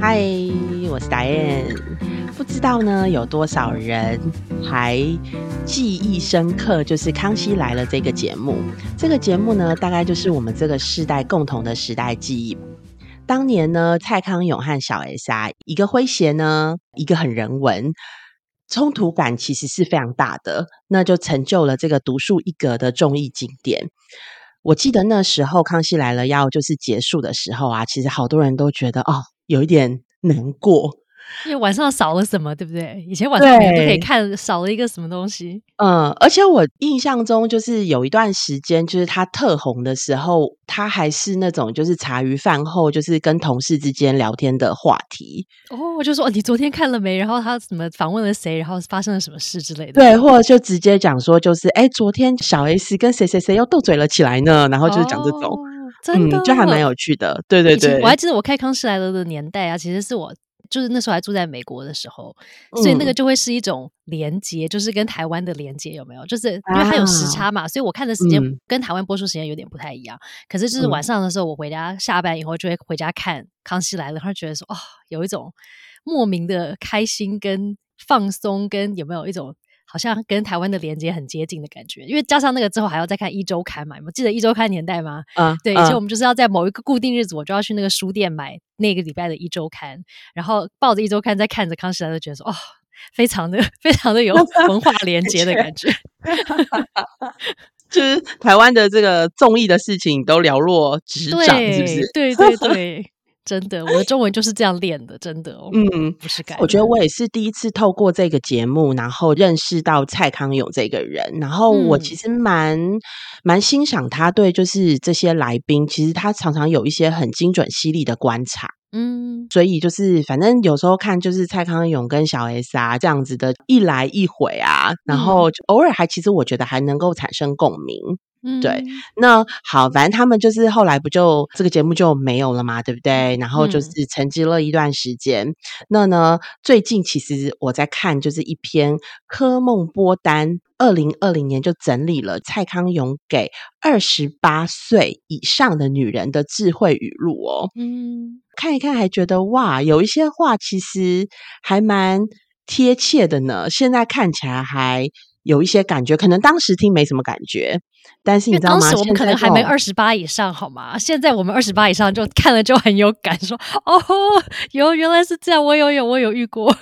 嗨，我是戴燕。不知道呢，有多少人还记忆深刻？就是《康熙来了》这个节目。这个节目呢，大概就是我们这个世代共同的时代记忆。当年呢，蔡康永和小 S 啊，一个诙谐呢，一个很人文，冲突感其实是非常大的。那就成就了这个独树一格的综艺经典。我记得那时候《康熙来了》要就是结束的时候啊，其实好多人都觉得哦，有一点难过。因为晚上少了什么，对不对？以前晚上也不可以看，少了一个什么东西。嗯，而且我印象中，就是有一段时间，就是他特红的时候，他还是那种就是茶余饭后，就是跟同事之间聊天的话题。哦，我就说你昨天看了没？然后他怎么访问了谁？然后发生了什么事之类的？对，或者就直接讲说，就是哎，昨天小 S 跟谁谁谁又斗嘴了起来呢？然后就是讲这种，真的就还蛮有趣的。对对对，我还记得我开康熙来了的年代啊，其实是我。就是那时候还住在美国的时候，所以那个就会是一种连接，就是跟台湾的连接有没有？就是因为它有时差嘛，所以我看的时间跟台湾播出时间有点不太一样。可是就是晚上的时候，我回家下班以后就会回家看《康熙来了》，他觉得说哦，有一种莫名的开心跟放松，跟有没有一种。好像跟台湾的连接很接近的感觉，因为加上那个之后还要再看一周刊嘛，我记得一周刊年代吗？啊，对，以前我们就是要在某一个固定日子，我就要去那个书店买那个礼拜的一周刊，然后抱着一周刊在看着康熙来了，觉得说哦，非常的 非常的有 文化连接的感觉，就是台湾的这个综艺的事情都了若指掌，是不是？对对对。真的，我的中文就是这样练的，真的哦。嗯，不是改。我觉得我也是第一次透过这个节目，然后认识到蔡康永这个人。然后我其实蛮蛮欣赏他对，就是这些来宾，其实他常常有一些很精准犀利的观察。嗯，所以就是反正有时候看就是蔡康永跟小 S 啊这样子的一来一回啊，然后偶尔还其实我觉得还能够产生共鸣。对，那好，反正他们就是后来不就这个节目就没有了嘛，对不对？然后就是沉寂了一段时间。那呢，最近其实我在看，就是一篇科梦波丹二零二零年就整理了蔡康永给二十八岁以上的女人的智慧语录哦。嗯，看一看还觉得哇，有一些话其实还蛮贴切的呢。现在看起来还有一些感觉，可能当时听没什么感觉。但是你知道吗？当时我们可能还没二十八以上，好吗？现在我们二十八以上，就看了就很有感，说哦，有原来是这样，我有有我有遇过。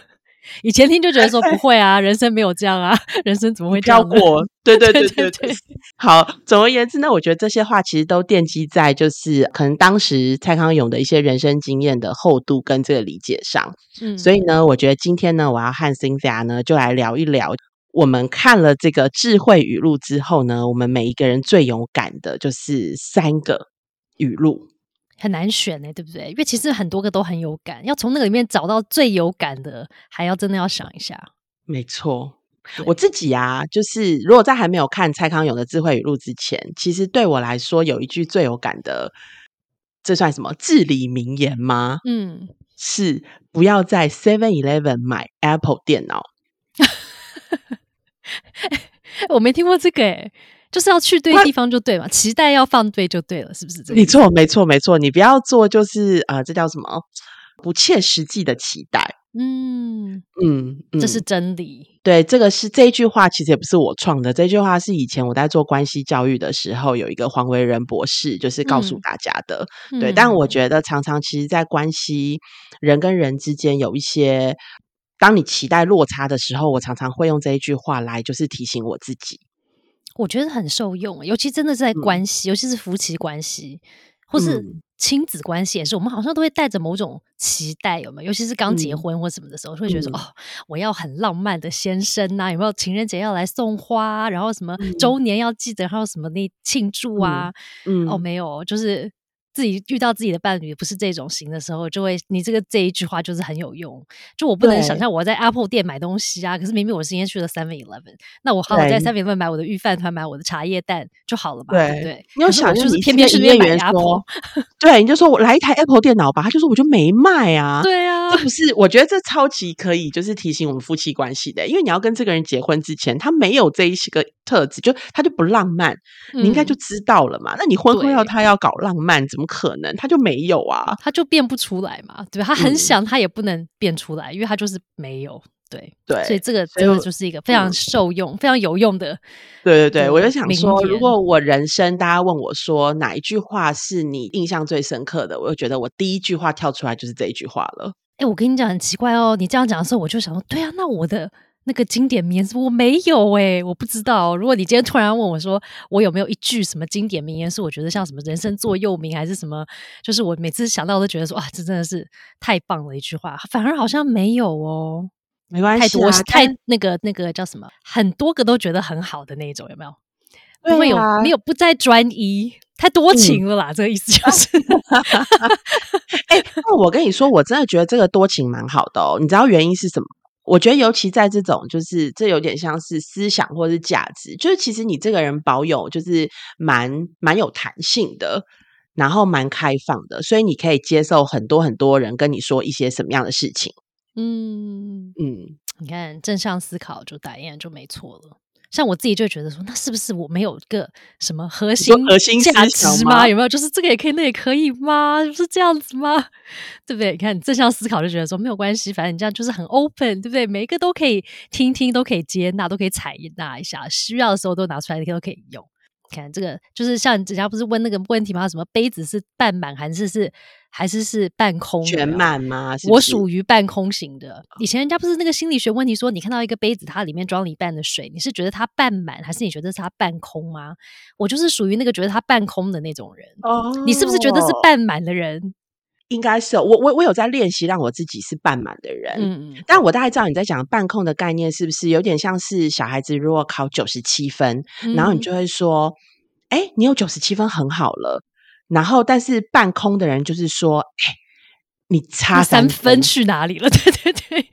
以前听就觉得说 不会啊，人生没有这样啊，人生怎么会这样过？对对对 对对。好，总而言之呢，我觉得这些话其实都奠基在就是可能当时蔡康永的一些人生经验的厚度跟这个理解上。嗯，所以呢，我觉得今天呢，我要和 Cynthia 呢就来聊一聊。我们看了这个智慧语录之后呢，我们每一个人最有感的就是三个语录，很难选呢，对不对？因为其实很多个都很有感，要从那个里面找到最有感的，还要真的要想一下。没错，我自己啊，就是如果在还没有看蔡康永的智慧语录之前，其实对我来说有一句最有感的，这算什么至理名言吗？嗯，是不要在 Seven Eleven 买 Apple 电脑。我没听过这个诶，就是要去对地方就对嘛，期待要放对就对了，是不是？没错，没错，没错，你不要做就是啊，这叫什么不切实际的期待。嗯嗯，这是真理。对，这个是这一句话，其实也不是我创的。这句话是以前我在做关系教育的时候，有一个黄维仁博士就是告诉大家的。对，但我觉得常常其实，在关系人跟人之间有一些。当你期待落差的时候，我常常会用这一句话来，就是提醒我自己。我觉得很受用，尤其真的是在关系，尤其是夫妻关系，或是亲子关系，也是我们好像都会带着某种期待，有没有？尤其是刚结婚或什么的时候，会觉得说：“哦，我要很浪漫的先生呐，有没有？情人节要来送花，然后什么周年要记得，还有什么那庆祝啊？嗯，哦，没有，就是。”自己遇到自己的伴侣不是这种型的时候，就会你这个这一句话就是很有用。就我不能想象我在 Apple 店买东西啊，可是明明我今天去了 Seven Eleven，那我好好在 Seven Eleven 买我的御饭团，买我的茶叶蛋就好了吧？对对，你要想就是偏偏是店买 Apple，对，你就说我来一台 Apple 电脑吧，他就说我就没卖啊。对啊，这不是我觉得这超级可以，就是提醒我们夫妻关系的，因为你要跟这个人结婚之前，他没有这一些个特质，就他就不浪漫，你应该就知道了嘛。那你婚后要他要搞浪漫，怎么？可能？他就没有啊，他就变不出来嘛，对吧？他很想，他也不能变出来，因为他就是没有。对对，所以这个真的就是一个非常受用、非常有用的。对对对，我就想说，如果我人生大家问我说哪一句话是你印象最深刻的，我就觉得我第一句话跳出来就是这一句话了。哎，我跟你讲很奇怪哦，你这样讲的时候，我就想说，对啊，那我的。那个经典名言是我没有哎，我不知道。如果你今天突然问我说，我有没有一句什么经典名言是我觉得像什么人生座右铭，还是什么？就是我每次想到都觉得说，哇，这真的是太棒了一句话。反而好像没有哦，没关系，太多太那个那个叫什么，很多个都觉得很好的那一种，有没有？不会有没有不再专一，太多情了啦。这个意思就是，哎，那我跟你说，我真的觉得这个多情蛮好的哦。你知道原因是什么？我觉得，尤其在这种，就是这有点像是思想或者是价值，就是其实你这个人保有就是蛮蛮有弹性的，然后蛮开放的，所以你可以接受很多很多人跟你说一些什么样的事情。嗯嗯，你看正向思考就打印就没错了。像我自己就觉得说，那是不是我没有个什么核心核心价值吗？有没有？就是这个也可以，那也可以吗？是这样子吗？对不对？你看你正向思考，就觉得说没有关系，反正你这样就是很 open，对不对？每一个都可以听听，都可以接纳，都可以采纳一下，需要的时候都拿出来，都可以用。看这个，就是像人家不是问那个问题吗？什么杯子是半满还是是还是是半空？全满吗？我属于半空型的。以前人家不是那个心理学问题，说你看到一个杯子，它里面装了一半的水，你是觉得它半满，还是你觉得是它半空吗？我就是属于那个觉得它半空的那种人。哦，你是不是觉得是半满的人？应该是我我我有在练习让我自己是半满的人，嗯嗯，但我大概知道你在讲半空的概念是不是有点像是小孩子如果考九十七分，然后你就会说，哎，你有九十七分很好了，然后但是半空的人就是说，哎，你差三分去哪里了？对对对，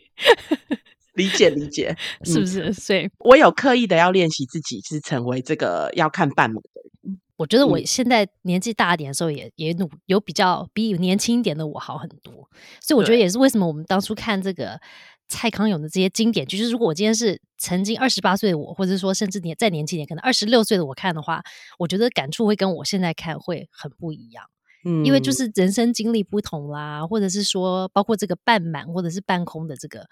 理解理解，是不是？所以我有刻意的要练习自己是成为这个要看半满的人。我觉得我现在年纪大一点的时候，也也努有比较比年轻一点的我好很多，所以我觉得也是为什么我们当初看这个蔡康永的这些经典剧，就是如果我今天是曾经二十八岁的我，或者说甚至年再年轻点，可能二十六岁的我看的话，我觉得感触会跟我现在看会很不一样。嗯，因为就是人生经历不同啦，或者是说包括这个半满或者是半空的这个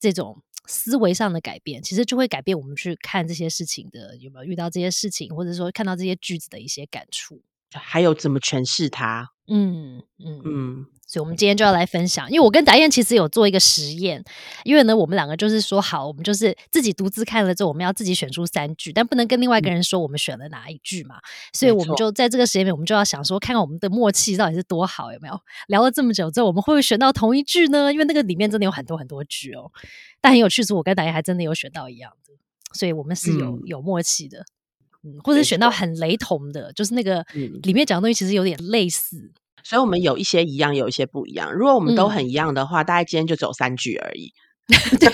这种。思维上的改变，其实就会改变我们去看这些事情的有没有遇到这些事情，或者说看到这些句子的一些感触，还有怎么诠释它。嗯嗯嗯。所以，我们今天就要来分享，因为我跟达燕其实有做一个实验，因为呢，我们两个就是说好，我们就是自己独自看了之后，我们要自己选出三句，但不能跟另外一个人说我们选了哪一句嘛。所以，我们就在这个实验里，我们就要想说，看看我们的默契到底是多好，有没有聊了这么久之后，我们会不会选到同一句呢？因为那个里面真的有很多很多句哦。但很有趣是，我跟达燕还真的有选到一样的，所以我们是有有默契的，嗯，或者选到很雷同的，就是那个里面讲的东西其实有点类似。所以，我们有一些一样，有一些不一样。如果我们都很一样的话，大概今天就只有三句而已。对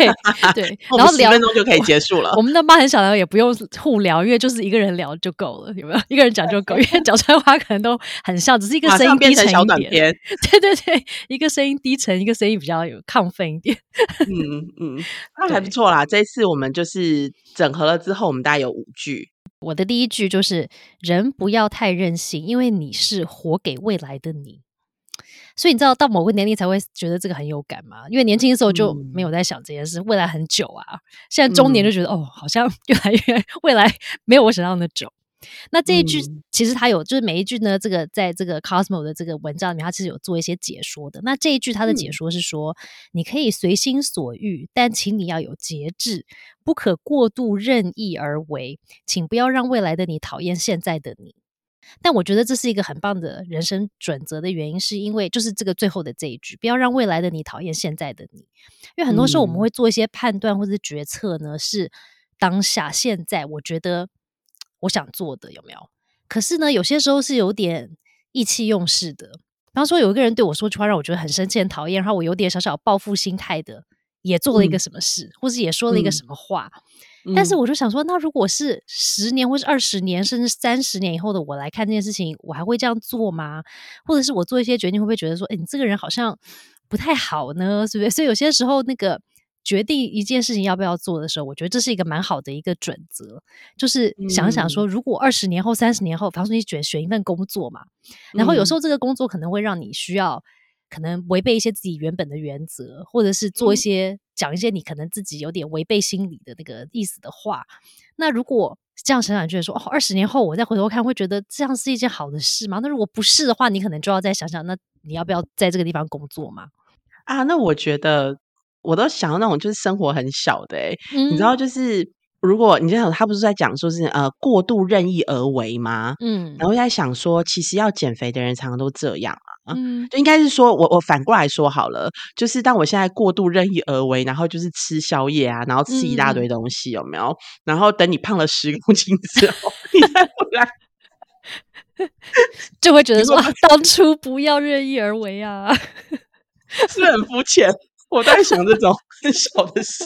对，然后十分钟就可以结束了。我们的妈很想聊，也不用互聊，因为就是一个人聊就够了，有没有？一个人讲就够，因为讲出来话可能都很像，只是一个声音低沉一点。对对对，一个声音低沉，一个声音比较有亢奋一点。嗯嗯，那还不错啦。这一次我们就是整合了之后，我们大概有五句。我的第一句就是“人不要太任性，因为你是活给未来的你。”所以你知道到某个年龄才会觉得这个很有感吗？因为年轻的时候就没有在想这件事，未来很久啊。现在中年就觉得哦，好像 越来越未来没有我想象的久。那这一句其实它有，就是每一句呢，这个在这个 Cosmo 的这个文章里面，它其实有做一些解说的。那这一句它的解说是说，你可以随心所欲，但请你要有节制，不可过度任意而为，请不要让未来的你讨厌现在的你。但我觉得这是一个很棒的人生准则的原因，是因为就是这个最后的这一句，不要让未来的你讨厌现在的你。因为很多时候我们会做一些判断或者决策呢，是当下现在我觉得。我想做的有没有？可是呢，有些时候是有点意气用事的。比方说，有一个人对我说句话，让我觉得很生气、很讨厌，然后我有点小小报复心态的，也做了一个什么事，或是也说了一个什么话。但是我就想说，那如果是十年，或是二十年，甚至三十年以后的我来看这件事情，我还会这样做吗？或者是我做一些决定，会不会觉得说，哎，你这个人好像不太好呢？是不是？所以有些时候，那个决定一件事情要不要做的时候，我觉得这是一个蛮好的一个准则，就是想想说，如果二十年后、三十年后，比方说你选选一份工作嘛，然后有时候这个工作可能会让你需要可能违背一些自己原本的原则，或者是做一些讲一些你可能自己有点违背心理的那个意思的话，那如果这样想想，觉得说哦，二十年后我再回头看，会觉得这样是一件好的事吗？那如果不是的话，你可能就要再想想，那你要不要在这个地方工作嘛？啊，那我觉得。我都想要那种就是生活很小的哎，你知道，就是如果你这样，他不是在讲说是呃过度任意而为吗？嗯，然后在想说，其实要减肥的人常常都这样啊，嗯，就应该是说我我反过来说好了，就是当我现在过度任意而为，然后就是吃宵夜啊，然后吃一大堆东西，有没有？然后等你胖了十公斤之后，你再回来，就会觉得说当初不要任意而为啊，是很肤浅。我在想这种很小的事，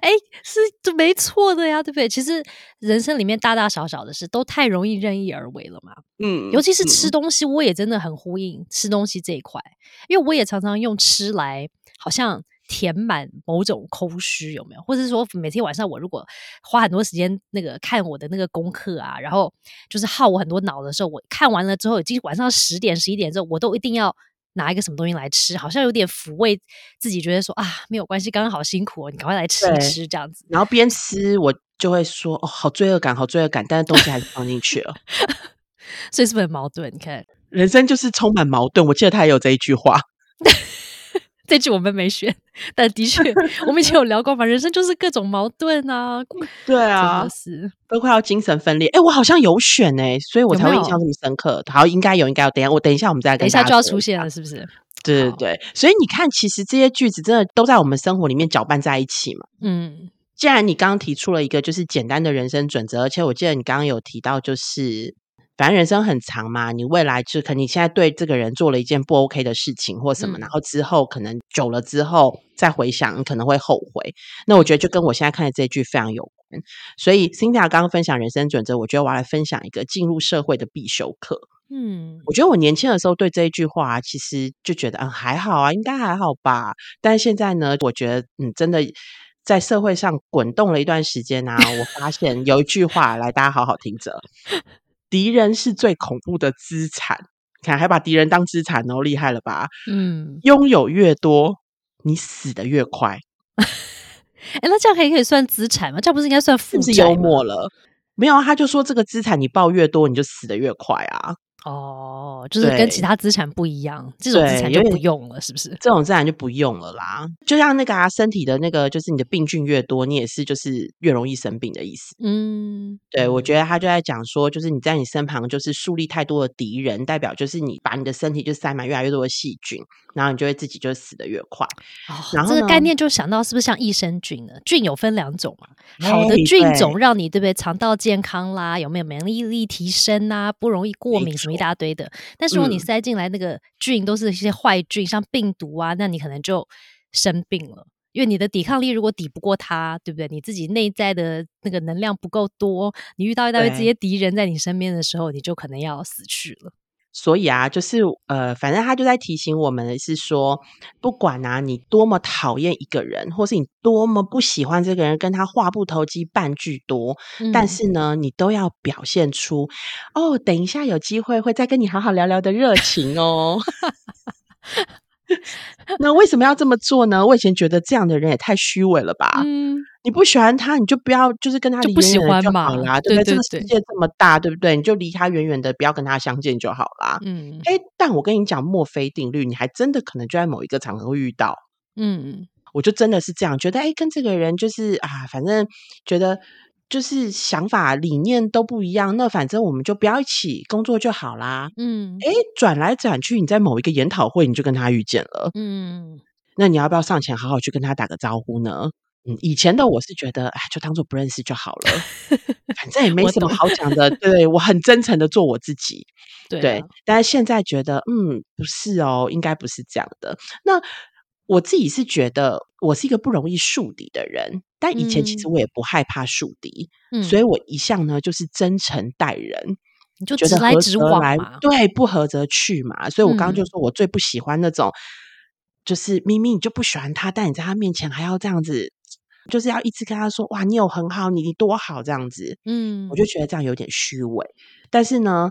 哎，是这没错的呀，对不对？其实人生里面大大小小的事都太容易任意而为了嘛。嗯，尤其是吃东西，我也真的很呼应吃东西这一块，因为我也常常用吃来好像填满某种空虚，有没有？或者是说每天晚上我如果花很多时间那个看我的那个功课啊，然后就是耗我很多脑的时候，我看完了之后，已经晚上十点十一点之后，我都一定要。拿一个什么东西来吃，好像有点抚慰自己，觉得说啊，没有关系，刚刚好辛苦哦，你赶快来吃一吃这样子。然后边吃我就会说哦，好罪恶感，好罪恶感，但是东西还是放进去了，所以是不是很矛盾？你看，人生就是充满矛盾。我记得他也有这一句话。这句我们没选，但的确，我们以前有聊过嘛。人生就是各种矛盾啊，对啊，是都快要精神分裂。哎，我好像有选哎，所以我才会印象这么深刻。好，应该有，应该有。等下我等一下，我们再等一下就要出现了，是不是？对对对。所以你看，其实这些句子真的都在我们生活里面搅拌在一起嘛。嗯，既然你刚刚提出了一个就是简单的人生准则，而且我记得你刚刚有提到就是。反正人生很长嘛，你未来就可能你现在对这个人做了一件不 OK 的事情或什么，然后之后可能久了之后再回想，你可能会后悔。那我觉得就跟我现在看的这句非常有关。所以 Cynthia 刚刚分享人生准则，我觉得我要来分享一个进入社会的必修课。嗯，我觉得我年轻的时候对这一句话其实就觉得嗯还好啊，应该还好吧。但是现在呢，我觉得嗯真的在社会上滚动了一段时间啊，我发现有一句话来，大家好好听着。敌人是最恐怖的资产，看还把敌人当资产哦，厉害了吧？嗯，拥有越多，你死的越快。哎，那这样可以可以算资产吗？这不是应该算负债？幽默了，没有啊？他就说这个资产你报越多，你就死的越快啊。哦，就是跟其他资产不一样，这种资产就不用了，是不是？这种资产就不用了啦。就像那个啊，身体的那个，就是你的病菌越多，你也是就是越容易生病的意思。嗯，对，我觉得他就在讲说，就是你在你身旁就是树立太多的敌人，代表就是你把你的身体就塞满越来越多的细菌，然后你就会自己就死的越快。然后这个概念就想到是不是像益生菌呢？菌有分两种嘛，好的菌种让你对不对肠道健康啦，有没有免疫力提升啊，不容易过敏什么。一大堆的，但是如果你塞进来那个菌都是一些坏菌，像病毒啊，那你可能就生病了，因为你的抵抗力如果抵不过它，对不对？你自己内在的那个能量不够多，你遇到一大堆这些敌人在你身边的时候，你就可能要死去了。所以啊，就是呃，反正他就在提醒我们的是说，不管啊，你多么讨厌一个人，或是你多么不喜欢这个人，跟他话不投机半句多，但是呢，你都要表现出哦，等一下有机会会再跟你好好聊聊的热情哦。那为什么要这么做呢？我以前觉得这样的人也太虚伪了吧。嗯。你不喜欢他，你就不要就是跟他离远远就好啦，对不对？这个世界这么大，对不对？你就离他远远的，不要跟他相见就好啦。嗯，哎，但我跟你讲墨菲定律，你还真的可能就在某一个场合会遇到。嗯，我就真的是这样觉得，哎，跟这个人就是啊，反正觉得就是想法理念都不一样，那反正我们就不要一起工作就好啦。嗯，哎，转来转去，你在某一个研讨会，你就跟他遇见了。嗯，那你要不要上前好好去跟他打个招呼呢？嗯，以前的我是觉得，哎，就当做不认识就好了，反正也 没什么好讲的。对我很真诚的做我自己，对。但是现在觉得，嗯，不是哦，应该不是这样的。那我自己是觉得，我是一个不容易树敌的人，但以前其实我也不害怕树敌，所以我一向呢就是真诚待人，你就直来直往对，不合则去嘛。所以我刚刚就说我最不喜欢那种。就是明明你就不喜欢他，但你在他面前还要这样子，就是要一直跟他说哇，你有很好，你你多好这样子。嗯，我就觉得这样有点虚伪。但是呢，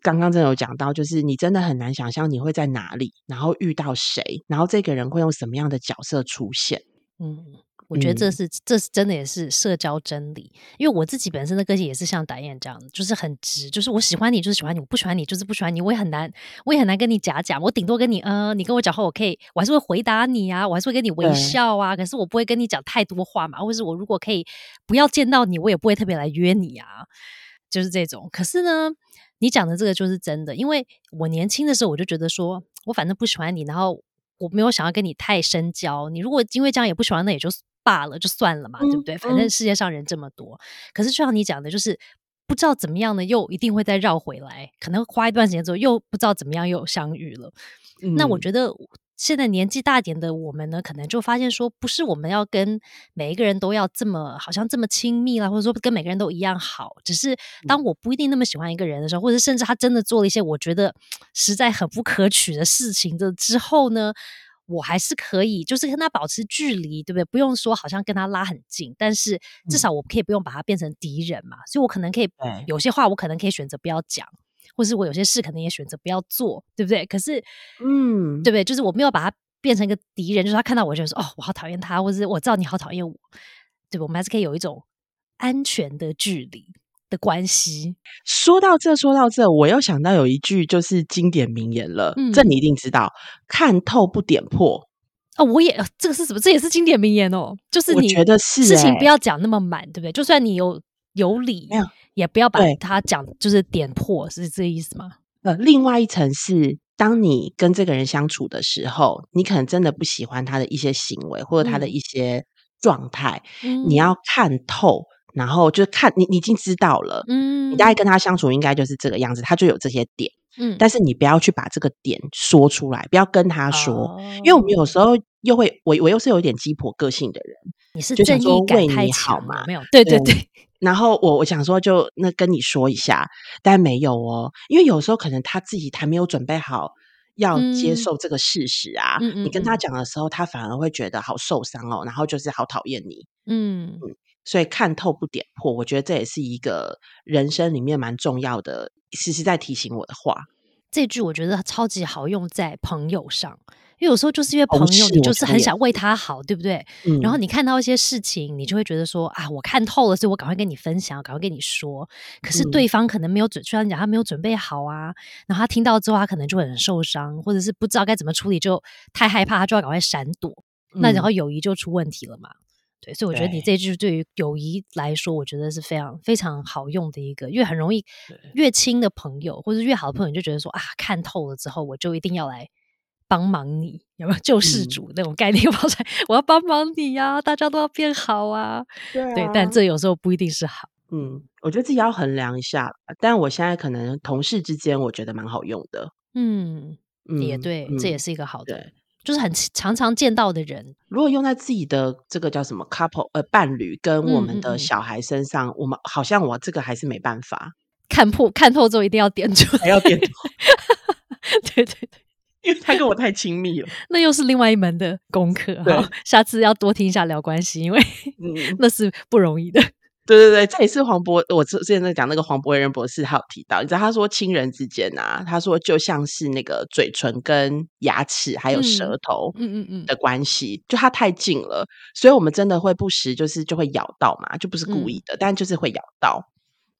刚刚真的有讲到，就是你真的很难想象你会在哪里，然后遇到谁，然后这个人会用什么样的角色出现。嗯。我觉得这是这是真的也是社交真理，因为我自己本身的个性也是像导演这样，就是很直，就是我喜欢你就是喜欢你，我不喜欢你就是不喜欢你，我也很难我也很难跟你假假，我顶多跟你呃，你跟我讲话我可以，我还是会回答你啊，我还是会跟你微笑啊，可是我不会跟你讲太多话嘛，或是我如果可以不要见到你，我也不会特别来约你啊，就是这种。可是呢，你讲的这个就是真的，因为我年轻的时候我就觉得说我反正不喜欢你，然后我没有想要跟你太深交，你如果因为这样也不喜欢，那也就。罢了，就算了嘛，对不对？反正世界上人这么多，可是就像你讲的，就是不知道怎么样呢，又一定会再绕回来，可能花一段时间之后，又不知道怎么样又相遇了。那我觉得现在年纪大点的我们呢，可能就发现说，不是我们要跟每一个人都要这么好像这么亲密啦，或者说跟每个人都一样好，只是当我不一定那么喜欢一个人的时候，或者甚至他真的做了一些我觉得 实在很不可取的事情的之后呢？我还是可以，就是跟他保持距离，对不对？不用说好像跟他拉很近，但是至少我可以不用把他变成敌人嘛。所以我可能可以有些话，我可能可以选择不要讲，或是我有些事可能也选择不要做，对不对？可是，嗯，对不对？就是我没有把他变成一个敌人，就是他看到我就说哦，我好讨厌他，或是我知道你好讨厌我，对吧？我们还是可以有一种安全的距离。的关系，说到这，说到这，我又想到有一句就是经典名言了，这你一定知道，看透不点破哦，我也这个是什么？这也是经典名言哦，就是你觉得是事情不要讲那么满，对不对？就算你有有理，也不要把它讲就是点破，是这个意思吗？呃，另外一层是，当你跟这个人相处的时候，你可能真的不喜欢他的一些行为或者他的一些状态，你要看透。然后就看你，你已经知道了，嗯，你大概跟他相处应该就是这个样子，他就有这些点，嗯，但是你不要去把这个点说出来，不要跟他说，因为我们有时候又会，我我又是有一点鸡婆个性的人，你是正义感太好嘛？没有，对对对。然后我我想说，就那跟你说一下，但没有哦，因为有时候可能他自己还没有准备好要接受这个事实啊，你跟他讲的时候，他反而会觉得好受伤哦，然后就是好讨厌你，嗯嗯。所以看透不点破，我觉得这也是一个人生里面蛮重要的，时时在提醒我的话。这句我觉得超级好用在朋友上，因为有时候就是因为朋友，你就是很想为他好，对不对？然后你看到一些事情，你就会觉得说啊，我看透了，所以我赶快跟你分享，赶快跟你说。可是对方可能没有准，虽然讲他没有准备好啊，然后他听到之后，他可能就很受伤，或者是不知道该怎么处理，就太害怕，他就要赶快闪躲，那然后友谊就出问题了嘛。对，所以我觉得你这句对于友谊来说，我觉得是非常非常好用的一个，因为很容易越亲的朋友或者越好的朋友，就觉得说啊，看透了之后，我就一定要来帮忙你，有没有救世主那种概念跑出来？我要帮忙你呀，大家都要变好啊。对，但这有时候不一定是好。嗯，我觉得自己要衡量一下。但我现在可能同事之间，我觉得蛮好用的。嗯，也对，这也是一个好的。就是很常常见到的人，如果用在自己的这个叫什么 couple 呃伴侣跟我们的小孩身上，我们好像我这个还是没办法看破看透之后一定要点出，还要点对 对，因为他跟我太亲密了，那又是另外一门的功课。好，下次要多听一下聊关系，因为 那是不容易的。对 对对，这也是黄博，我之之前在讲那个黄博仁博士，他有提到，你知道他说亲人之间啊，他说就像是那个嘴唇跟牙齿还有舌头，嗯嗯嗯的关系，就它太近了，所以我们真的会不时就是就会咬到嘛，就不是故意的，但就是会咬到。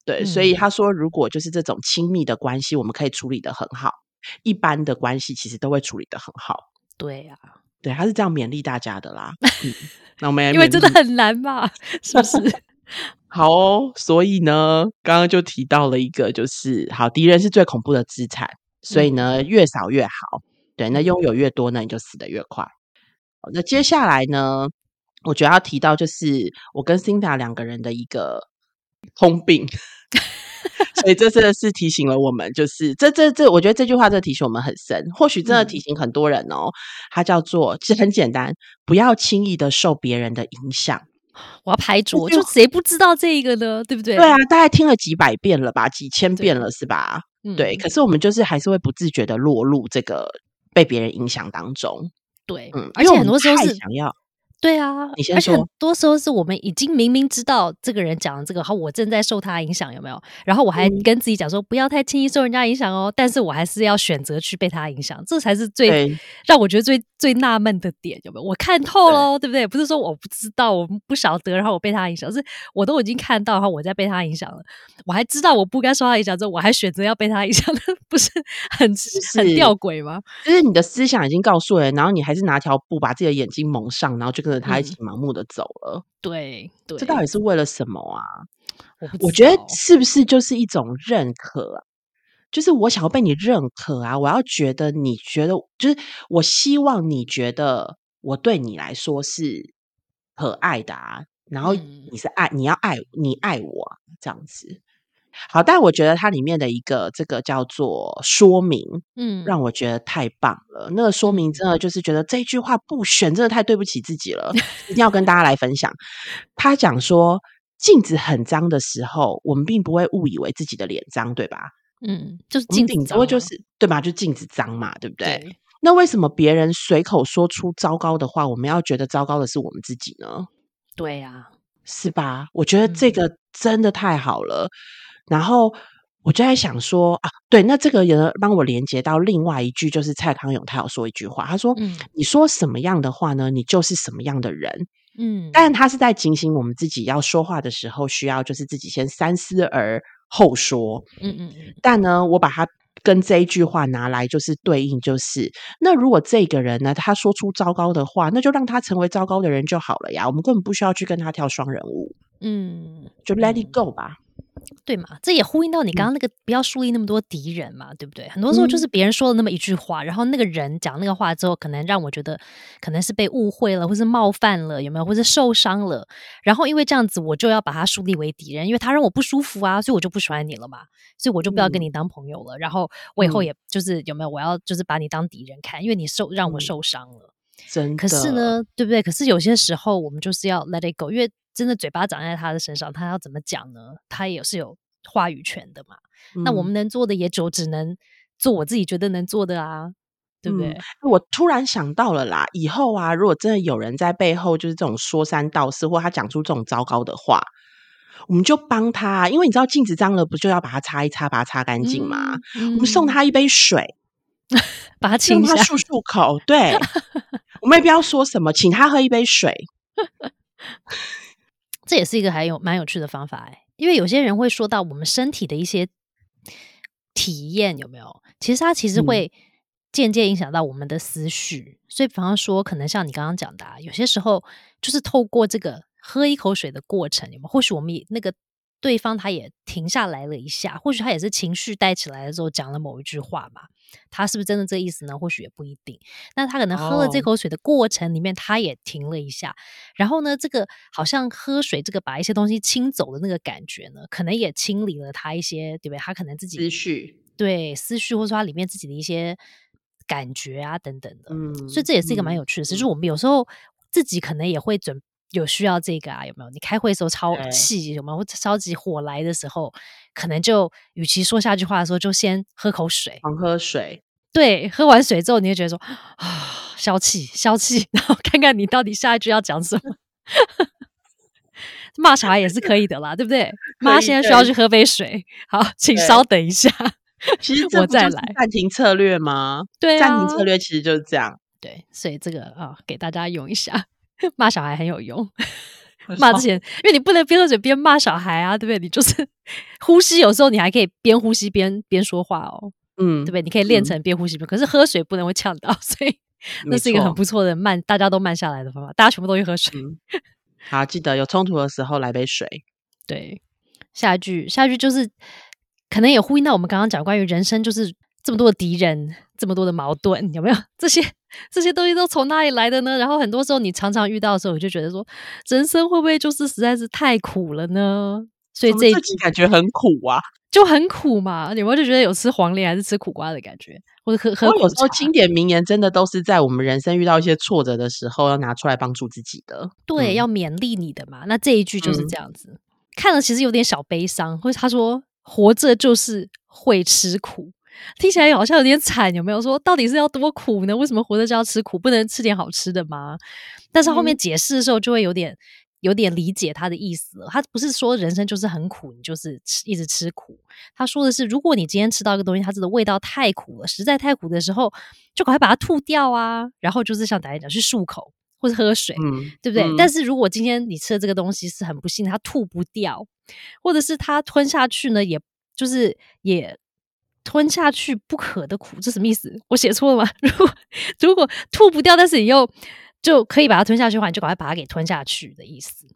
对，所以他说如果就是这种亲密的关系，我们可以处理的很好，一般的关系其实都会处理的很好。对呀，对，他是这样勉励大家的啦。那我们因为真的很难嘛，是不是？好哦，所以呢，刚刚就提到了一个，就是好敌人是最恐怖的资产，所以呢，越少越好。对，那拥有越多呢，你就死得越快。那接下来呢，我觉得要提到就是我跟 Cinda 两个人的一个 通病，所以这真的是提醒了我们，就是这这这，我觉得这句话真的提醒我们很深，或许真的提醒很多人哦。它叫做其实很简单，不要轻易的受别人的影响。我要排除，就谁不知道这个呢？对不对？对啊，大概听了几百遍了吧，几千遍了是吧？对。可是我们就是还是会不自觉的落入这个被别人影响当中。对，嗯，而且很多时候是想要。对啊，你先说。很多时候是我们已经明明知道这个人讲的这个，好，我正在受他影响，有没有？然后我还跟自己讲说，不要太轻易受人家影响哦。但是我还是要选择去被他影响，这才是最让我觉得最最纳闷的点，有没有？我看透喽，对不对？不是说我不知道，我不晓得，然后我被他影响，是我都已经看到，然后我在被他影响了。我还知道我不该受他影响之后，我还选择要被他影响，不是很很吊诡吗？就是你的思想已经告诉了，然后你还是拿条布把自己的眼睛蒙上，然后就跟。着他一起盲目的走了，对对，这到底是为了什么啊？我觉得是不是就是一种认可？啊？就是我想要被你认可啊！我要觉得你觉得，就是我希望你觉得我对你来说是可爱的啊，然后你是爱，你要爱你爱我这样子。好，但我觉得它里面的一个这个叫做说明，嗯，让我觉得太棒了。那个说明真的就是觉得这句话不选，真的太对不起自己了，一定要跟大家来分享。他讲说，镜子很脏的时候，我们并不会误以为自己的脸脏，对吧？嗯，就是镜子脏，就是对吧？就镜子脏嘛，对不对？那为什么别人随口说出糟糕的话，我们要觉得糟糕的是我们自己呢？对呀，是吧？我觉得这个真的太好了。然后我就在想说啊，对，那这个也帮我连接到另外一句，就是蔡康永他有说一句话，他说：“嗯，你说什么样的话呢？你就是什么样的人。”嗯，但他是在警醒我们自己要说话的时候，需要就是自己先三思而后说。嗯嗯嗯。但呢，我把它跟这一句话拿来就是对应，就是那如果这个人呢，他说出糟糕的话，那就让他成为糟糕的人就好了呀。我们根本不需要去跟他跳双人舞。嗯，就 let it go 吧。对嘛？这也呼应到你刚刚那个不要树立那么多敌人嘛，对不对？很多时候就是别人说了那么一句话，然后那个人讲那个话之后，可能让我觉得可能是被误会了，或是冒犯了，有没有？或是受伤了？然后因为这样子，我就要把他树立为敌人，因为他让我不舒服啊，所以我就不喜欢你了嘛，所以我就不要跟你当朋友了。然后我以后也就是有没有？我要就是把你当敌人看，因为你受让我受伤了。真可是呢，对不对？可是有些时候我们就是要 let it go，因为。真的嘴巴长在他的身上，他要怎么讲呢？他也是有话语权的嘛。那我们能做的也就只能做我自己觉得能做的啊，对不对？我突然想到了啦，以后啊，如果真的有人在背后就是这种说三道四，或他讲出这种糟糕的话，我们就帮他，因为你知道镜子脏了，不就要把它擦一擦，把它擦干净吗？我们送他一杯水，把它清一下，漱漱口。对，我们也不要说什么，请他喝一杯水。这也是一个还有蛮有趣的方法哎，因为有些人会说到我们身体的一些体验有没有？其实它其实会间接影响到我们的思绪，所以比方说，可能像你刚刚讲的，啊有些时候就是透过这个喝一口水的过程，有没有？或许我们也那个。对方他也停下来了一下，或许他也是情绪带起来的时候讲了某一句话吧，他是不是真的这意思呢？或许也不一定。那他可能喝了这口水的过程里面，他也停了一下，然后呢，这个好像喝水这个把一些东西清走的那个感觉呢，可能也清理了他一些，对不对？他可能自己思绪，对思绪，或者说他里面自己的一些感觉啊等等的。嗯，所以这也是一个蛮有趣的事，就是我们有时候自己可能也会准。有需要这个啊？有没有？你开会的时候超气，有没有？或着急火来的时候，可能就与其说下句话的时候，就先喝口水，狂喝水。对，喝完水之后，你会觉得说啊，消气，消气，然后看看你到底下一句要讲什么。骂小孩也是可以的啦，对不对？妈现在需要去喝杯水，好，请稍等一下。其实我再来暂停策略吗？对，暂停策略其实就是这样。对，所以这个啊，给大家用一下。骂小孩很有用，骂之前，因为你不能边喝水边骂小孩啊，对不对？你就是 呼吸，有时候你还可以边呼吸边边说话哦，嗯，对不对？你可以练成边呼吸边，可是喝水不能会呛到，所以那是一个很不错的慢，大家都慢下来的方法。大家全部都去喝水，好，记得有冲突的时候来杯水。对，下一句，下一句就是可能也呼应到我们刚刚讲关于人生，就是这么多的敌人。这么多的矛盾有没有？这些这些东西都从哪里来的呢？然后很多时候你常常遇到的时候，我就觉得说，人生会不会就是实在是太苦了呢？所以这一集感觉很苦啊，就很苦嘛。你们就觉得有吃黄连还是吃苦瓜的感觉，或者喝喝。有时候经典名言真的都是在我们人生遇到一些挫折的时候，要拿出来帮助自己的。对，要勉励你的嘛。那这一句就是这样子，看了其实有点小悲伤。或者他说，活着就是会吃苦。听起来好像有点惨，有没有？说到底是要多苦呢？为什么活着就要吃苦？不能吃点好吃的吗？但是后面解释的时候，就会有点有点理解他的意思了。他不是说人生就是很苦，你就是吃一直吃苦。他说的是，如果你今天吃到一个东西，它真的味道太苦了，实在太苦的时候，就赶快把它吐掉啊。然后就是像大家讲，去漱口或者喝水，对不对？但是如果今天你吃的这个东西是很不幸，它吐不掉，或者是它吞下去呢，也就是也。吞下去不可的苦，这什么意思？我写错了吗？如果如果吐不掉，但是你又就可以把它吞下去的话，你就赶快把它给吞下去的意思。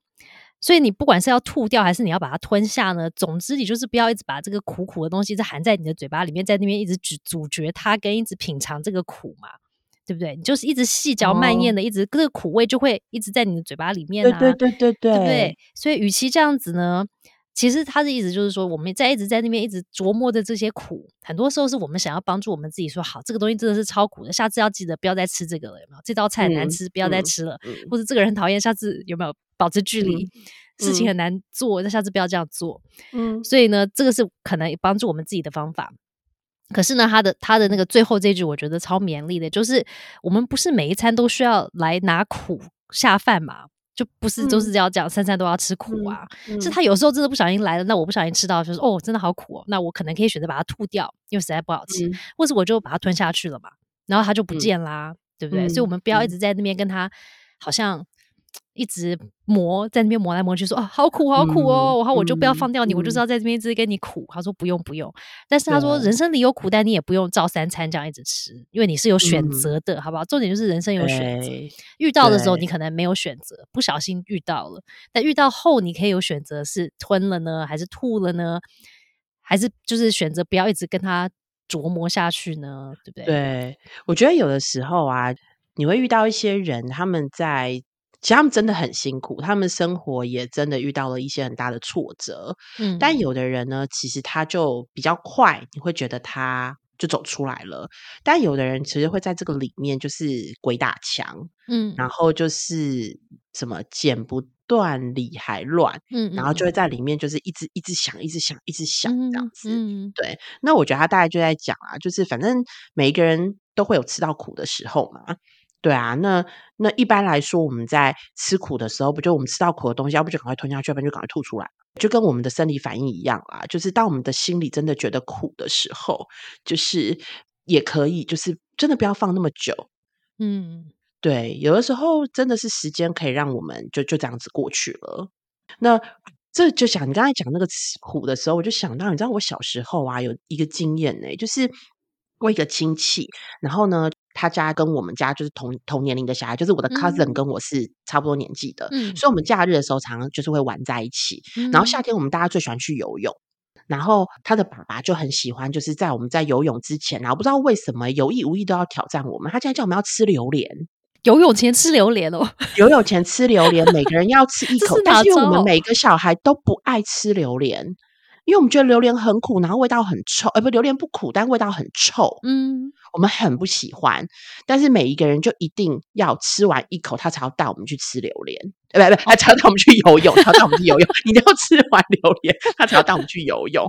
所以你不管是要吐掉，还是你要把它吞下呢？总之，你就是不要一直把这个苦苦的东西在含在你的嘴巴里面，在那边一直咀咀嚼它，跟一直品尝这个苦嘛，对不对？你就是一直细嚼慢咽的，一直这个苦味就会一直在你的嘴巴里面啊，对对对对对，对不对？所以，与其这样子呢？其实他的意思就是说，我们在一直在那边一直琢磨着这些苦，很多时候是我们想要帮助我们自己说，好，这个东西真的是超苦的，下次要记得不要再吃这个了，有没有？这道菜很难吃，不要再吃了。或者这个人很讨厌，下次有没有保持距离？事情很难做，那下次不要这样做。嗯，所以呢，这个是可能帮助我们自己的方法。可是呢，他的他的那个最后这句，我觉得超勉励的，就是我们不是每一餐都需要来拿苦下饭嘛。就不是都是要讲三餐都要吃苦啊，是他有时候真的不小心来了，那我不小心吃到就是哦，真的好苦哦，那我可能可以选择把它吐掉，因为实在不好吃，或者我就把它吞下去了嘛，然后它就不见啦，对不对？所以我们不要一直在那边跟他好像。一直磨在那边磨来磨去，说啊好苦好苦哦，然后我就不要放掉你，我就知道在这边一直跟你苦。他说不用不用，但是他说人生里有苦，但你也不用照三餐这样一直吃，因为你是有选择的，好不好？重点就是人生有选择，遇到的时候你可能没有选择，不小心遇到了，但遇到后你可以有选择，是吞了呢，还是吐了呢？还是就是选择不要一直跟他琢磨下去呢？对不对？对，我觉得有的时候啊，你会遇到一些人，他们在。其实他们真的很辛苦，他们生活也真的遇到了一些很大的挫折。嗯，但有的人呢，其实他就比较快，你会觉得他就走出来了。但有的人其实会在这个里面就是鬼打墙，嗯，然后就是什么剪不断理还乱，嗯，然后就会在里面就是一直一直想，一直想，一直想这样子。嗯，对。那我觉得他大概就在讲啊，就是反正每一个人都会有吃到苦的时候嘛。对啊，那那一般来说，我们在吃苦的时候，不就我们吃到苦的东西，要不就赶快吞下去，要不然就赶快吐出来，就跟我们的生理反应一样啊。就是当我们的心里真的觉得苦的时候，就是也可以，就是真的不要放那么久。嗯，对，有的时候真的是时间可以让我们就就这样子过去了。那这就想你刚才讲那个苦的时候，我就想到，你知道我小时候啊，有一个经验呢，就是我一个亲戚，然后呢。他家跟我们家就是同同年龄的小孩，就是我的 cousin 跟我是差不多年纪的，所以我们假日的时候常常就是会玩在一起。然后夏天我们大家最喜欢去游泳，然后他的爸爸就很喜欢，就是在我们在游泳之前，然后不知道为什么有意无意都要挑战我们。他竟然叫我们要吃榴莲，游泳前吃榴莲哦，游泳前吃榴莲，每个人要吃一口，但是因为我们每个小孩都不爱吃榴莲。因为我们觉得榴莲很苦，然后味道很臭。呃，不，榴莲不苦，但味道很臭。嗯，我们很不喜欢。但是每一个人就一定要吃完一口，他才要带我们去吃榴莲。不不，他才要带我们去游泳，他要带我们去游泳。一定要吃完榴莲，他才要带我们去游泳。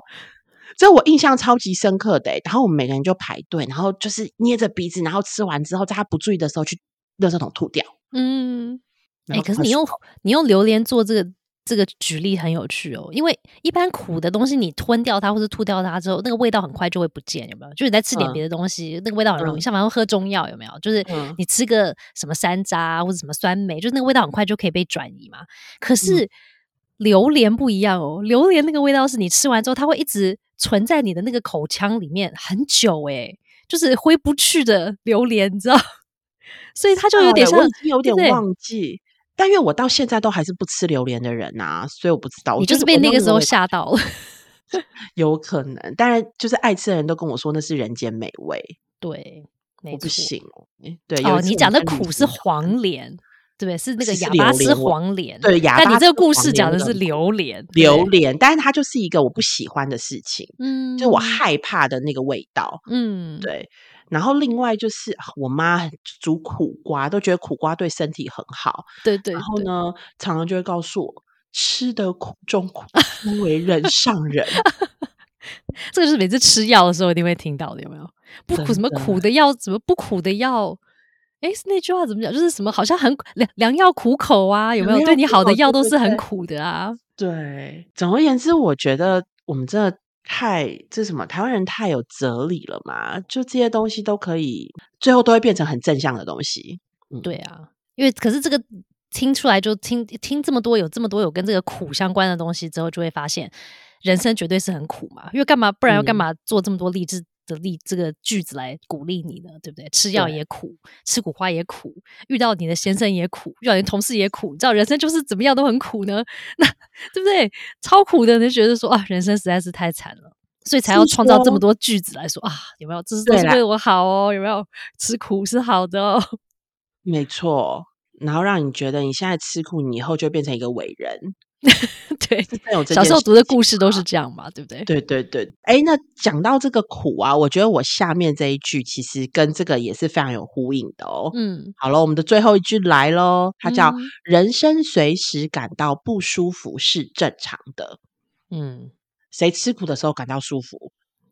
这我印象超级深刻的。然后我们每个人就排队，然后就是捏着鼻子，然后吃完之后，在他不注意的时候去垃圾桶吐掉。嗯，哎，可是你用你用榴莲做这个。这个举例很有趣哦，因为一般苦的东西，你吞掉它或者吐掉它之后，那个味道很快就会不见，有没有？就是你再吃点别的东西，那个味道很容易。像反正喝中药有没有？就是你吃个什么山楂或者什么酸梅，就是那个味道很快就可以被转移嘛。可是榴莲不一样哦，榴莲那个味道是你吃完之后，它会一直存在你的那个口腔里面很久，诶，就是挥不去的榴莲，你知道？所以它就有点像，有点忘记。但因为我到现在都还是不吃榴莲的人呐，所以我不知道。你就是被那个时候吓到了，有可能。当然就是爱吃的人都跟我说那是人间美味。对，我不行。对哦，你讲的苦是黄连，对不对？是那个哑巴吃黄连。对，哑巴。但你这个故事讲的是榴莲，榴莲，但是它就是一个我不喜欢的事情。嗯，就我害怕的那个味道。嗯，对。然后另外就是我妈煮苦瓜，都觉得苦瓜对身体很好。对对。然后呢，常常就会告诉我，吃的苦中苦，不为人上人。这个是每次吃药的时候一定会听到的，有没有？不苦什么苦的药，怎么不苦的药？哎，那句话怎么讲？就是什么好像很良良药苦口啊？有没有？对你好的药都是很苦的啊？对，总而言之，我觉得我们真的太这什么台湾人太有哲理了嘛？就这些东西都可以，最后都会变成很正向的东西。对啊，因为可是这个听出来就听听这么多有这么多有跟这个苦相关的东西之后，就会发现人生绝对是很苦嘛。因为干嘛？不然要干嘛做这么多励志？的励这个句子来鼓励你呢，对不对？吃药也苦，吃苦花也苦，遇到你的先生也苦，遇到你同事也苦，你知道人生就是怎么样都很苦呢？那对不对？超苦的，就觉得说啊，人生实在是太惨了，所以才要创造这么多句子来说啊，有没有？这是都是为我好哦，有没有？吃苦是好的哦，没错。然后让你觉得你现在吃苦，你以后就变成一个伟人。对，小时候读的故事都是这样嘛，对不对？对对对。哎，那讲到这个苦啊，我觉得我下面这一句其实跟这个也是非常有呼应的哦。嗯，好了，我们的最后一句来喽，它叫“人生随时感到不舒服是正常的”。嗯，谁吃苦的时候感到舒服，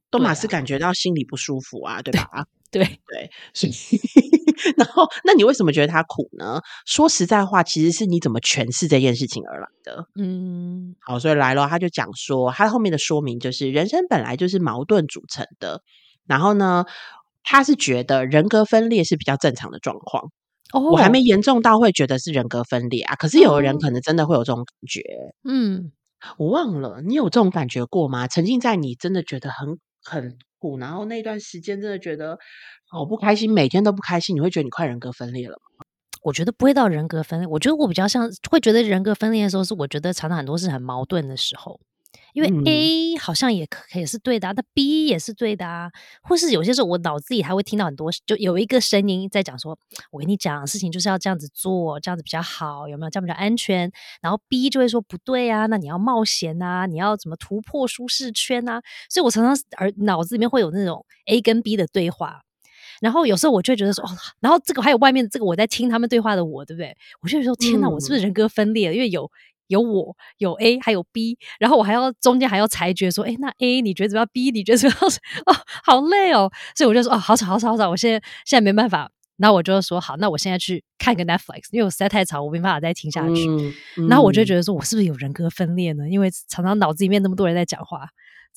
多马是感觉到心里不舒服啊，对吧？对对，所以。然后，那你为什么觉得他苦呢？说实在话，其实是你怎么诠释这件事情而来的。嗯，好，所以来了，他就讲说，他后面的说明就是，人生本来就是矛盾组成的。然后呢，他是觉得人格分裂是比较正常的状况。哦，我还没严重到会觉得是人格分裂啊。可是有的人可能真的会有这种感觉。嗯，我忘了，你有这种感觉过吗？沉浸在你真的觉得很很然后那段时间真的觉得。好不开心，每天都不开心，你会觉得你快人格分裂了？我觉得不会到人格分裂，我觉得我比较像会觉得人格分裂的时候，是我觉得常常很多事很矛盾的时候。因为 A 好像也可也是对的，那 B 也是对的啊。或是有些时候我脑子里还会听到很多，就有一个声音在讲说：“我跟你讲，事情就是要这样子做，这样子比较好，有没有？这样比较安全。”然后 B 就会说：“不对啊，那你要冒险啊，你要怎么突破舒适圈啊？”所以我常常而脑子里面会有那种 A 跟 B 的对话。然后有时候我就会觉得说，哦，然后这个还有外面这个我在听他们对话的我，对不对？我就说，天哪，我是不是人格分裂了？因为有有我有 A 还有 B，然后我还要中间还要裁决说，哎，那 A 你觉得怎么样？B 你觉得怎么样？哦，好累哦。所以我就说，哦，好吵好吵好吵，我现在现在没办法。然后我就说，好，那我现在去看个 Netflix，因为我实在太吵，我没办法再听下去。然后我就觉得说，我是不是有人格分裂呢？因为常常脑子里面那么多人在讲话。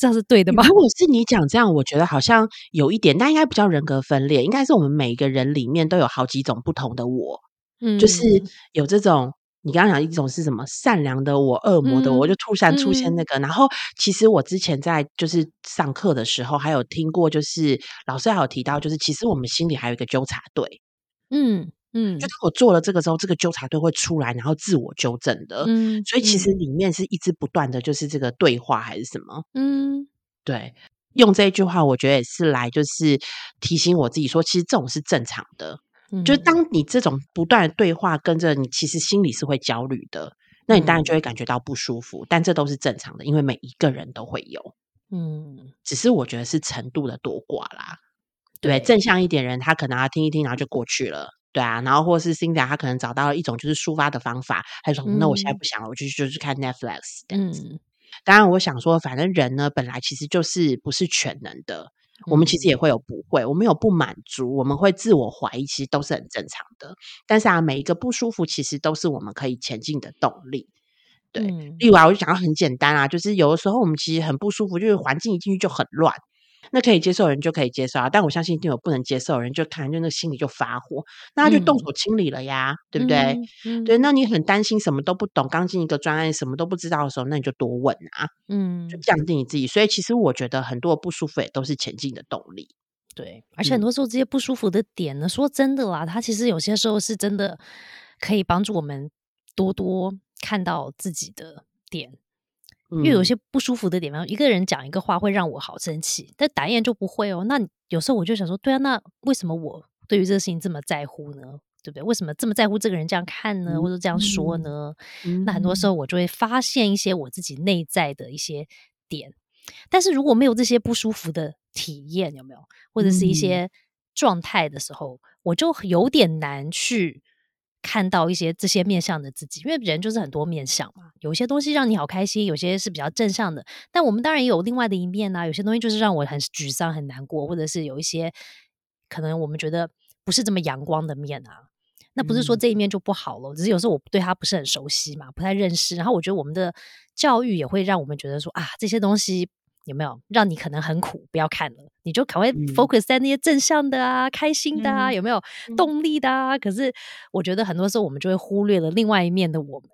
这样是对的吗？如果是你讲这样，我觉得好像有一点，那应该不叫人格分裂，应该是我们每一个人里面都有好几种不同的我，嗯，就是有这种你刚刚讲一种是什么善良的我、恶魔的我，就突然出现那个。然后其实我之前在就是上课的时候，还有听过，就是老师还有提到，就是其实我们心里还有一个纠察队，嗯。嗯，就是我做了这个之后，这个纠察队会出来，然后自我纠正的。嗯，所以其实里面是一直不断的就是这个对话还是什么？嗯，对，用这一句话，我觉得也是来就是提醒我自己说，其实这种是正常的。就是当你这种不断的对话跟着你，其实心里是会焦虑的，那你当然就会感觉到不舒服。但这都是正常的，因为每一个人都会有。嗯，只是我觉得是程度的多寡啦。对，正向一点人，他可能要听一听，然后就过去了。对啊，然后或是 Cindy，他可能找到了一种就是抒发的方法，他说：“那我现在不想了，我就就去看 Netflix。”嗯，当然，我想说，反正人呢，本来其实就是不是全能的，我们其实也会有不会，我们有不满足，我们会自我怀疑，其实都是很正常的。但是啊，每一个不舒服，其实都是我们可以前进的动力。对，例如啊，我就讲很简单啊，就是有的时候我们其实很不舒服，就是环境一进去就很乱。那可以接受的人就可以接受啊，但我相信一定有不能接受的人，就看就那心里就发火，那他就动手清理了呀，对不对？对，那你很担心什么都不懂，刚进一个专案什么都不知道的时候，那你就多问啊，嗯，就降低你自己。所以其实我觉得很多不舒服也都是前进的动力。对，而且很多时候这些不舒服的点呢，说真的啦，它其实有些时候是真的可以帮助我们多多看到自己的点。因为有些不舒服的地方，一个人讲一个话会让我好生气，但打雁就不会哦。那有时候我就想说，对啊，那为什么我对于这个事情这么在乎呢？对不对？为什么这么在乎这个人这样看呢，或者这样说呢？那很多时候我就会发现一些我自己内在的一些点。但是如果没有这些不舒服的体验，有没有或者是一些状态的时候，我就有点难去看到一些这些面向的自己，因为人就是很多面相嘛。有些东西让你好开心，有些是比较正向的。但我们当然也有另外的一面呐。有些东西就是让我很沮丧、很难过，或者是有一些可能我们觉得不是这么阳光的面啊。那不是说这一面就不好了，只是有时候我对他不是很熟悉嘛，不太认识。然后我觉得我们的教育也会让我们觉得说啊，这些东西有没有让你可能很苦，不要看了，你就赶快 focus 在那些正向的啊、开心的啊，有没有动力的啊？可是我觉得很多时候我们就会忽略了另外一面的我们。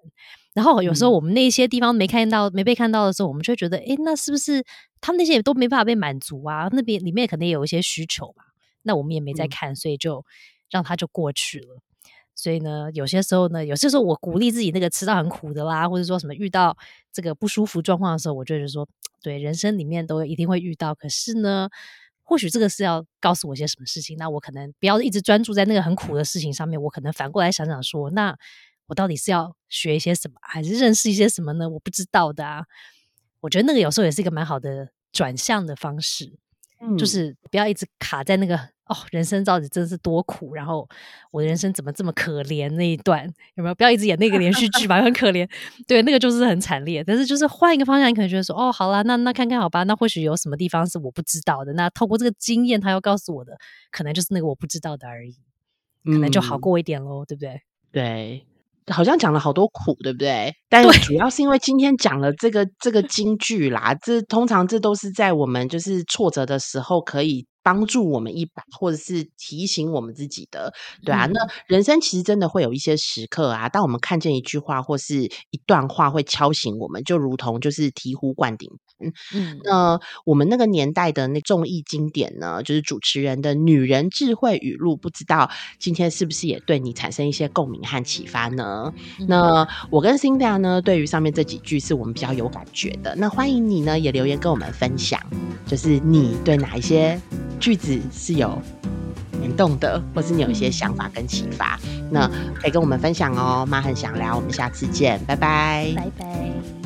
然后有时候我们那些地方没看到、没被看到的时候，我们就会觉得，哎，那是不是他们那些也都没办法被满足啊？那边里面可能也有一些需求嘛？那我们也没在看，所以就让它就过去了。所以呢，有些时候呢，有些时候我鼓励自己那个吃到很苦的啦，或者说什么遇到这个不舒服状况的时候，我就是说，对，人生里面都一定会遇到。可是呢，或许这个是要告诉我些什么事情，那我可能不要一直专注在那个很苦的事情上面，我可能反过来想想说，那我到底是要学一些什么，还是认识一些什么呢？我不知道的啊。我觉得那个有时候也是一个蛮好的转向的方式，就是不要一直卡在那个。哦，人生到底真是多苦，然后我的人生怎么这么可怜？那一段有没有？不要一直演那个连续剧吧，很可怜。对，那个就是很惨烈。但是就是换一个方向，你可能觉得说，哦，好啦，那那看看好吧，那或许有什么地方是我不知道的。那透过这个经验，他要告诉我的，可能就是那个我不知道的而已，可能就好过一点喽，对不对？对。好像讲了好多苦，对不对？但主要是因为今天讲了这个这个京剧啦，这通常这都是在我们就是挫折的时候可以帮助我们一把，或者是提醒我们自己的，对啊。那人生其实真的会有一些时刻啊，当我们看见一句话或是一段话，会敲醒我们，就如同就是醍醐灌顶。嗯，那我们那个年代的那综艺经典呢，就是主持人的女人智慧语录，不知道今天是不是也对你产生一些共鸣和启发呢？那我跟 Cindy 呢，对于上面这几句是我们比较有感觉的。那欢迎你呢，也留言跟我们分享，就是你对哪一些句子是有联动的，或是你有一些想法跟启发，那可以跟我们分享哦。妈很想聊，我们下次见，拜拜，拜拜。